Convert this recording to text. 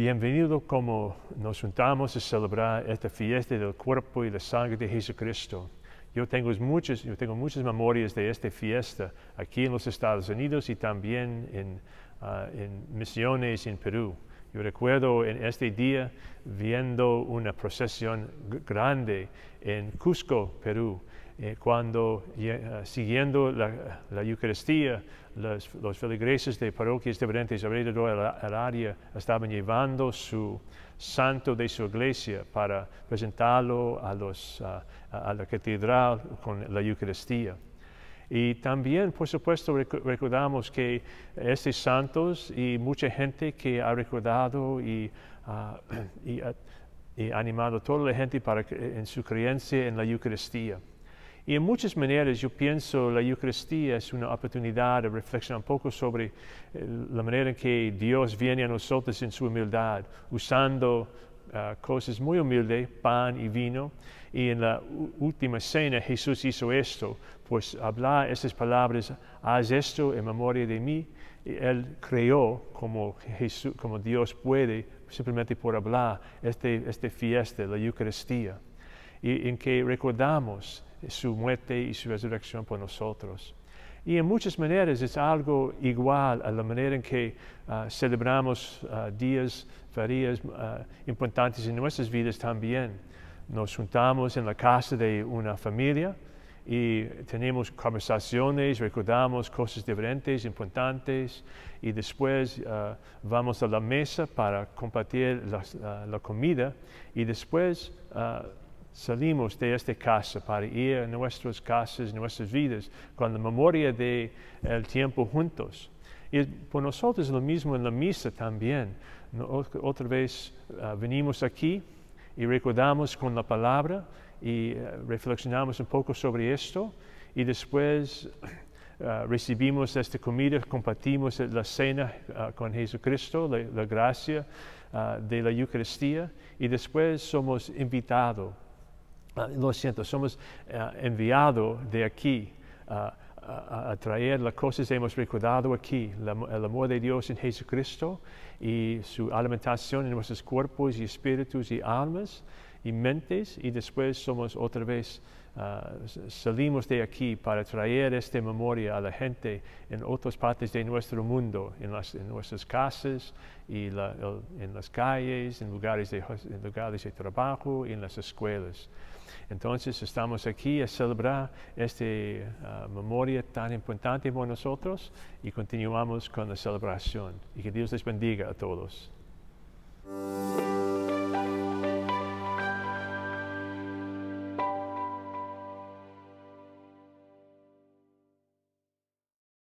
bienvenido como nos juntamos a celebrar esta fiesta del cuerpo y la sangre de Jesucristo. Yo tengo muchas, yo tengo muchas memorias de esta fiesta aquí en los Estados Unidos y también en, ah, en Misiones en Perú. Yo recuerdo en este día viendo una procesión grande en Cusco, Perú, eh, cuando eh, siguiendo la, la Eucaristía, los, feligreses de parroquias diferentes alrededor del área estaban llevando su santo de su iglesia para presentarlo a, la catedral con la Eucaristía. Y también, por supuesto, recordamos que estos santos y mucha gente que ha recordado y, ah, y, animado a toda la gente para, en su creencia en la Eucaristía. Y en muchas maneras yo pienso la Eucaristía es una oportunidad de reflexionar un poco sobre eh, la manera en que Dios viene a nosotros en su humildad, usando ah, cosas muy humildes, pan y vino. Y en la última cena Jesús hizo esto, pues hablar estas palabras, haz esto en memoria de mí. Y él creó como, Jesús, como Dios puede, simplemente por hablar, este, esta fiesta, la Eucaristía, y en que recordamos su muerte y su resurrección por nosotros. Y en muchas maneras es algo igual a la manera en que ah, celebramos uh, días, ferias ah, importantes en nuestras vidas también. Nos juntamos en la casa de una familia y tenemos conversaciones, recordamos cosas diferentes, importantes, y después vamos a la mesa para compartir la comida y después salimos de esta casa para ir a nuestras casas, nuestras vidas, con la memoria del el tiempo juntos. Y por nosotros lo mismo en la misa también. Otra vez ah, venimos aquí y recordamos con la palabra y ah, reflexionamos un poco sobre esto y después ah, recibimos esta comida, compartimos la cena con Jesucristo, la gracia de la Eucaristía y después somos invitados lo siento, somos uh, enviados de aquí uh, a, traer las cosas que hemos recordado aquí, el amor de Dios en Jesucristo y su alimentación en nuestros cuerpos y espíritus y almas y mentes y después somos otra vez uh, salimos de aquí para traer esta memoria a la gente en otras partes de nuestro mundo, en, nuestras casas y en las calles, en lugares, de, lugares de trabajo y en las escuelas. Entonces estamos aquí a celebrar esta uh, memoria tan importante para nosotros y continuamos con la celebración. Y que Dios les bendiga a todos.